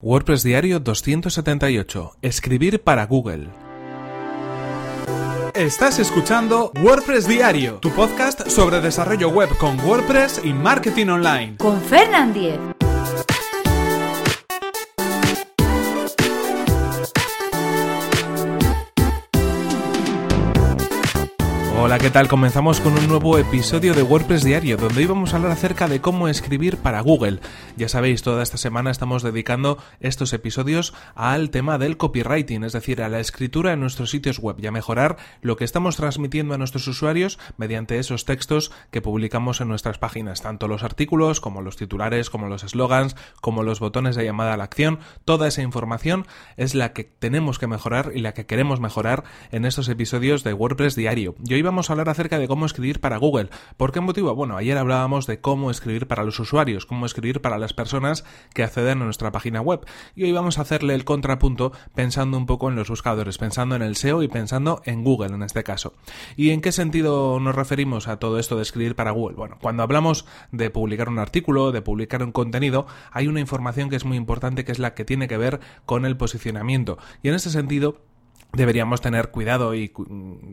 WordPress Diario 278. Escribir para Google. Estás escuchando WordPress Diario, tu podcast sobre desarrollo web con WordPress y marketing online. Con Fernand Diez. Hola, ¿qué tal? Comenzamos con un nuevo episodio de WordPress Diario, donde hoy vamos a hablar acerca de cómo escribir para Google. Ya sabéis, toda esta semana estamos dedicando estos episodios al tema del copywriting, es decir, a la escritura en nuestros sitios web y a mejorar lo que estamos transmitiendo a nuestros usuarios mediante esos textos que publicamos en nuestras páginas, tanto los artículos como los titulares, como los eslogans, como los botones de llamada a la acción. Toda esa información es la que tenemos que mejorar y la que queremos mejorar en estos episodios de WordPress Diario. Y hoy vamos a hablar acerca de cómo escribir para Google. ¿Por qué motivo? Bueno, ayer hablábamos de cómo escribir para los usuarios, cómo escribir para las personas que acceden a nuestra página web. Y hoy vamos a hacerle el contrapunto pensando un poco en los buscadores, pensando en el SEO y pensando en Google en este caso. ¿Y en qué sentido nos referimos a todo esto de escribir para Google? Bueno, cuando hablamos de publicar un artículo, de publicar un contenido, hay una información que es muy importante que es la que tiene que ver con el posicionamiento. Y en este sentido, deberíamos tener cuidado y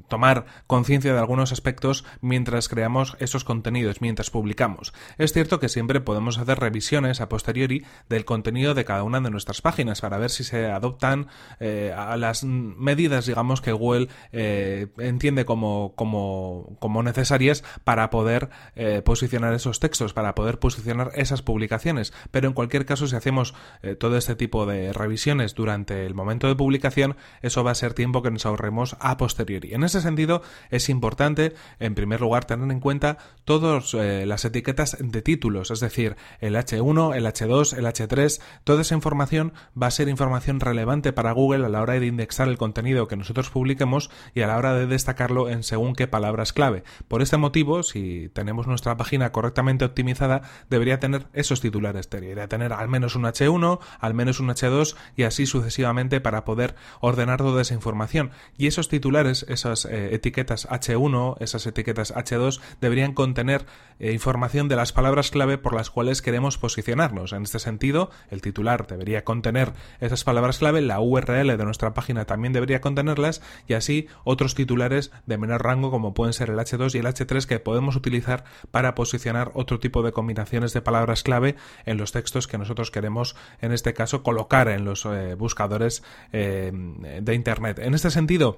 tomar conciencia de algunos aspectos mientras creamos esos contenidos, mientras publicamos. Es cierto que siempre podemos hacer revisiones a posteriori del contenido de cada una de nuestras páginas para ver si se adoptan eh, a las medidas, digamos, que Google eh, entiende como, como, como, necesarias para poder eh, posicionar esos textos, para poder posicionar esas publicaciones. Pero en cualquier caso, si hacemos todo este tipo de revisiones durante el momento de publicación, eso va a ser tiempo que nos ahorremos a posteriori. En ese sentido, es importante, en primer lugar, tener en cuenta todas eh, las etiquetas de títulos, es decir, el H1, el H2, el H3, toda esa información va a ser información relevante para Google a la hora de indexar el contenido que nosotros publiquemos y a la hora de destacarlo en según qué palabras clave. Por este motivo, si tenemos nuestra página correctamente optimizada, debería tener esos titulares, debería tener al menos un H1, al menos un H2 y así sucesivamente para poder ordenar toda esa información. Y esos titulares, esas eh, etiquetas H1, esas etiquetas H2, deberían contener eh, información de las palabras clave por las cuales queremos posicionarnos. En este sentido, el titular debería contener esas palabras clave, la URL de nuestra página también debería contenerlas y así otros titulares de menor rango como pueden ser el H2 y el H3 que podemos utilizar para posicionar otro tipo de combinaciones de palabras clave en los textos que nosotros queremos en este caso colocar en los eh, buscadores de internet en este sentido,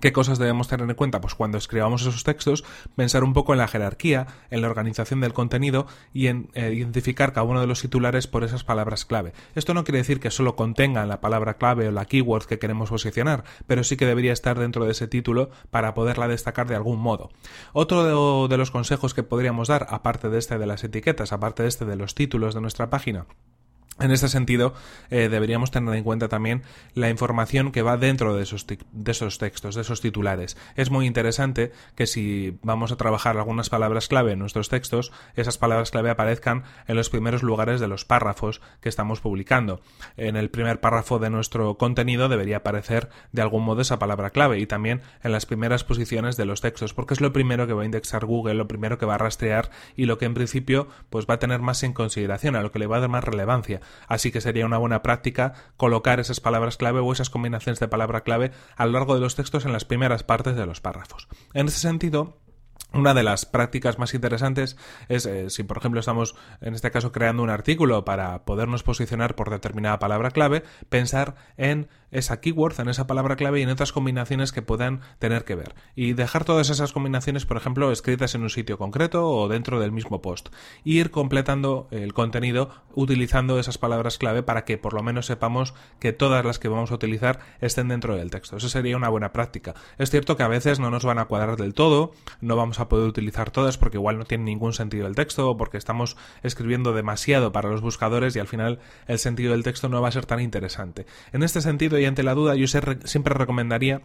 ¿Qué cosas debemos tener en cuenta? Pues cuando escribamos esos textos, pensar un poco en la jerarquía, en la organización del contenido y en eh, identificar cada uno de los titulares por esas palabras clave. Esto no quiere decir que solo contengan la palabra clave o la keyword que queremos posicionar, pero sí que debería estar dentro de ese título para poderla destacar de algún modo. Otro de los consejos que podríamos dar, aparte de este de las etiquetas, aparte de este de los títulos de nuestra página, en este sentido, eh, deberíamos tener en cuenta también la información que va dentro de esos, de esos textos, de esos titulares. Es muy interesante que si vamos a trabajar algunas palabras clave en nuestros textos, esas palabras clave aparezcan en los primeros lugares de los párrafos que estamos publicando. En el primer párrafo de nuestro contenido debería aparecer de algún modo esa palabra clave y también en las primeras posiciones de los textos, porque es lo primero que va a indexar Google, lo primero que va a rastrear y lo que en principio pues va a tener más en consideración, a lo que le va a dar más relevancia. Así que sería una buena práctica colocar esas palabras clave o esas combinaciones de palabra clave a lo largo de los textos en las primeras partes de los párrafos. En ese sentido, una de las prácticas más interesantes es eh, si, por ejemplo, estamos en este caso creando un artículo para podernos posicionar por determinada palabra clave, pensar en esa keyword, en esa palabra clave y en otras combinaciones que puedan tener que ver. Y dejar todas esas combinaciones, por ejemplo, escritas en un sitio concreto o dentro del mismo post. Ir completando el contenido utilizando esas palabras clave para que por lo menos sepamos que todas las que vamos a utilizar estén dentro del texto. Eso sería una buena práctica. Es cierto que a veces no nos van a cuadrar del todo, no vamos a poder utilizar todas porque igual no tiene ningún sentido el texto o porque estamos escribiendo demasiado para los buscadores y al final el sentido del texto no va a ser tan interesante. En este sentido y ante la duda yo siempre recomendaría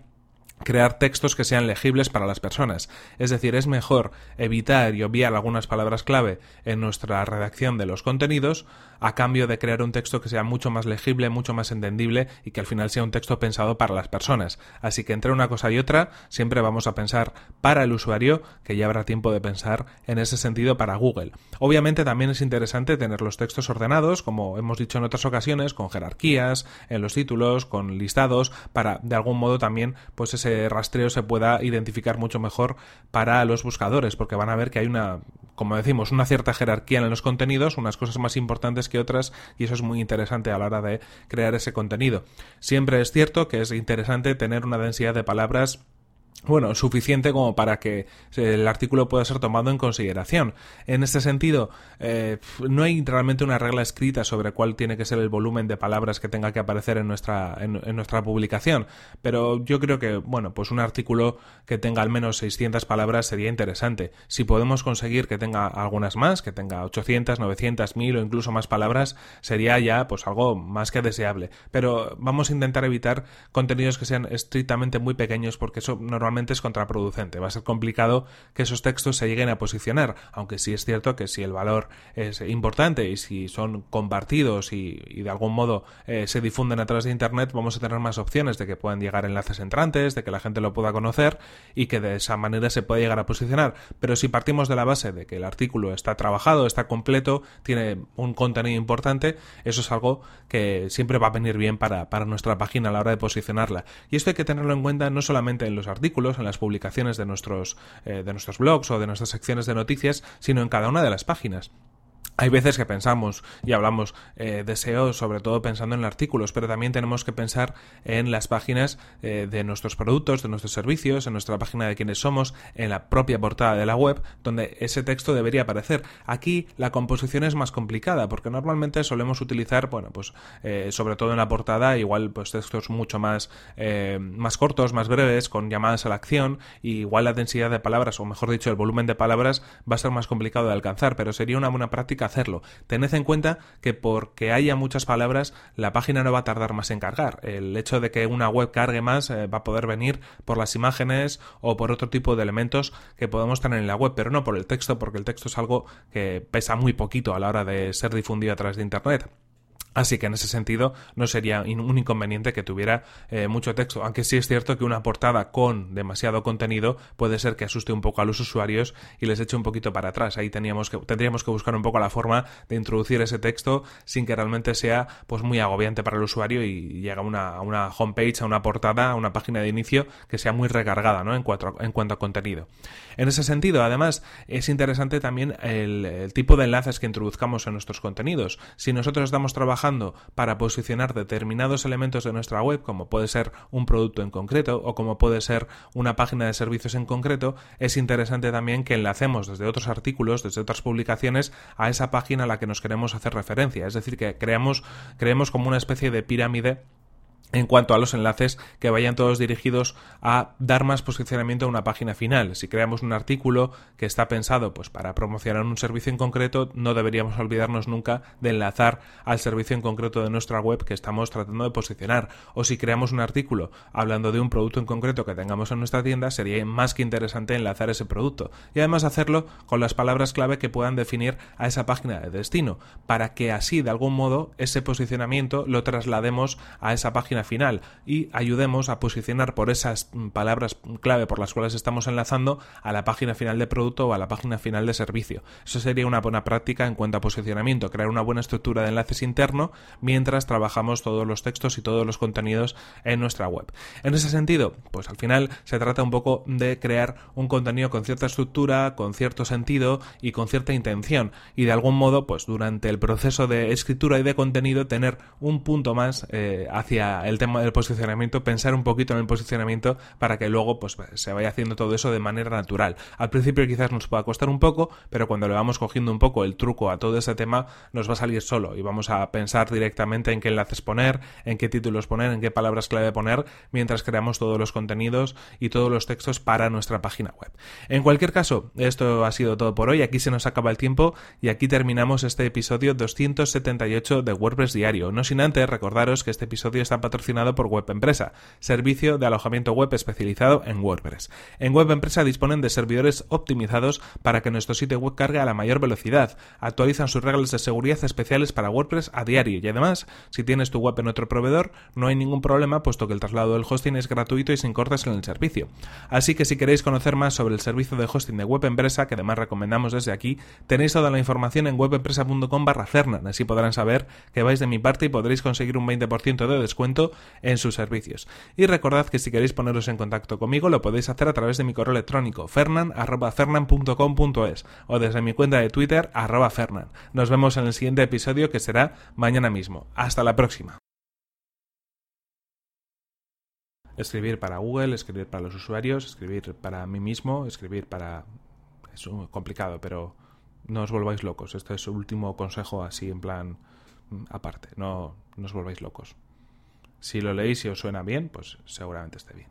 crear textos que sean legibles para las personas. Es decir, es mejor evitar y obviar algunas palabras clave en nuestra redacción de los contenidos a cambio de crear un texto que sea mucho más legible, mucho más entendible y que al final sea un texto pensado para las personas. Así que entre una cosa y otra siempre vamos a pensar para el usuario, que ya habrá tiempo de pensar en ese sentido para Google. Obviamente también es interesante tener los textos ordenados, como hemos dicho en otras ocasiones, con jerarquías, en los títulos, con listados, para de algún modo también pues ese rastreo se pueda identificar mucho mejor para los buscadores, porque van a ver que hay una, como decimos, una cierta jerarquía en los contenidos, unas cosas más importantes que otras y eso es muy interesante a la hora de crear ese contenido. Siempre es cierto que es interesante tener una densidad de palabras bueno, suficiente como para que el artículo pueda ser tomado en consideración. En este sentido, eh, no hay realmente una regla escrita sobre cuál tiene que ser el volumen de palabras que tenga que aparecer en nuestra, en, nuestra publicación, pero yo creo que, bueno, pues un artículo que tenga al menos 600 palabras sería interesante. Si podemos conseguir que tenga algunas más, que tenga 800, 900, 1000 o incluso más palabras, sería ya pues algo más que deseable. Pero vamos a intentar evitar contenidos que sean estrictamente muy pequeños porque eso normalmente es contraproducente. Va a ser complicado que esos textos se lleguen a posicionar, aunque sí es cierto que si el valor es importante y si son compartidos y, de algún modo eh, se difunden a través de Internet, vamos a tener más opciones de que puedan llegar enlaces entrantes, de que la gente lo pueda conocer y que de esa manera se pueda llegar a posicionar. Pero si partimos de la base de que el artículo está trabajado, está completo, tiene un contenido importante, eso es algo que siempre va a venir bien para, para nuestra página a la hora de posicionarla. Y esto hay que tenerlo en cuenta no solamente en los artículos, en las publicaciones de nuestros, eh, de nuestros blogs o de nuestras secciones de noticias, sino en cada una de las páginas. Hay veces que pensamos y hablamos eh, de SEO sobre todo pensando en artículos, pero también tenemos que pensar en las páginas eh, de nuestros productos, de nuestros servicios, en nuestra página de quiénes somos, en la propia portada de la web, donde ese texto debería aparecer. Aquí la composición es más complicada, porque normalmente solemos utilizar, bueno, pues eh, sobre todo en la portada, igual pues textos mucho más, más cortos, más breves, con llamadas a la acción, y igual la densidad de palabras, o mejor dicho, el volumen de palabras va a ser más complicado de alcanzar, pero sería una buena práctica hacerlo. Tened en cuenta que porque haya muchas palabras, la página no va a tardar más en cargar. El hecho de que una web cargue más eh, va a poder venir por las imágenes o por otro tipo de elementos que podemos tener en la web, pero no por el texto, porque el texto es algo que pesa muy poquito a la hora de ser difundido a través de Internet. Así que en ese sentido no sería un inconveniente que tuviera eh, mucho texto, aunque sí es cierto que una portada con demasiado contenido puede ser que asuste un poco a los usuarios y les eche un poquito para atrás. Ahí teníamos que, tendríamos que buscar un poco la forma de introducir ese texto sin que realmente sea pues muy agobiante para el usuario y llegue a una, una homepage, a una portada, a una página de inicio que sea muy recargada ¿no? en, cuanto en cuanto a contenido. En ese sentido, además, es interesante también el, tipo de enlaces que introduzcamos en nuestros contenidos. Si nosotros estamos para posicionar determinados elementos de nuestra web, como puede ser un producto en concreto o como puede ser una página de servicios en concreto, es interesante también que enlacemos desde otros artículos, desde otras publicaciones, a esa página a la que nos queremos hacer referencia. Es decir, que creamos, creemos como una especie de pirámide en cuanto a los enlaces que vayan todos dirigidos a dar más posicionamiento a una página final. Si creamos un artículo que está pensado pues para promocionar un servicio en concreto, no deberíamos olvidarnos nunca de enlazar al servicio en concreto de nuestra web que estamos tratando de posicionar. O si creamos un artículo hablando de un producto en concreto que tengamos en nuestra tienda, sería más que interesante enlazar ese producto y además hacerlo con las palabras clave que puedan definir a esa página de destino, para que así de algún modo ese posicionamiento lo traslademos a esa página final y ayudemos a posicionar por esas palabras clave por las cuales estamos enlazando a la página final de producto o a la página final de servicio. Eso sería una buena práctica en cuanto a posicionamiento, crear una buena estructura de enlaces interno mientras trabajamos todos los textos y todos los contenidos en nuestra web. En ese sentido, pues al final se trata un poco de crear un contenido con cierta estructura, con cierto sentido y con cierta intención y de algún modo, pues durante el proceso de escritura y de contenido tener un punto más eh, hacia el tema del posicionamiento, pensar un poquito en el posicionamiento para que luego pues, se vaya haciendo todo eso de manera natural. Al principio quizás nos pueda costar un poco, pero cuando le vamos cogiendo un poco el truco a todo ese tema, nos va a salir solo y vamos a pensar directamente en qué enlaces poner, en qué títulos poner, en qué palabras clave poner, mientras creamos todos los contenidos y todos los textos para nuestra página web. En cualquier caso, esto ha sido todo por hoy. Aquí se nos acaba el tiempo y aquí terminamos este episodio 278 de WordPress Diario. No sin antes recordaros que este episodio está patrocinado por Web Empresa, servicio de alojamiento web especializado en WordPress. En Web Empresa disponen de servidores optimizados para que nuestro sitio web cargue a la mayor velocidad, actualizan sus reglas de seguridad especiales para WordPress a diario y además, si tienes tu web en otro proveedor, no hay ningún problema puesto que el traslado del hosting es gratuito y sin cortes en el servicio. Así que si queréis conocer más sobre el servicio de hosting de Web Empresa, que además recomendamos desde aquí, tenéis toda la información en webempresa.com barra Fernan, así podrán saber que vais de mi parte y podréis conseguir un 20% de descuento en sus servicios. Y recordad que si queréis poneros en contacto conmigo lo podéis hacer a través de mi correo electrónico fernan.fernan.com.es o desde mi cuenta de Twitter arroba fernan. Nos vemos en el siguiente episodio que será mañana mismo. Hasta la próxima. Escribir para Google, escribir para los usuarios, escribir para mí mismo, escribir para... Es complicado, pero no os volváis locos. Este es el último consejo así en plan mm, aparte. No, no os volváis locos. Si lo leéis y os suena bien, pues seguramente esté bien.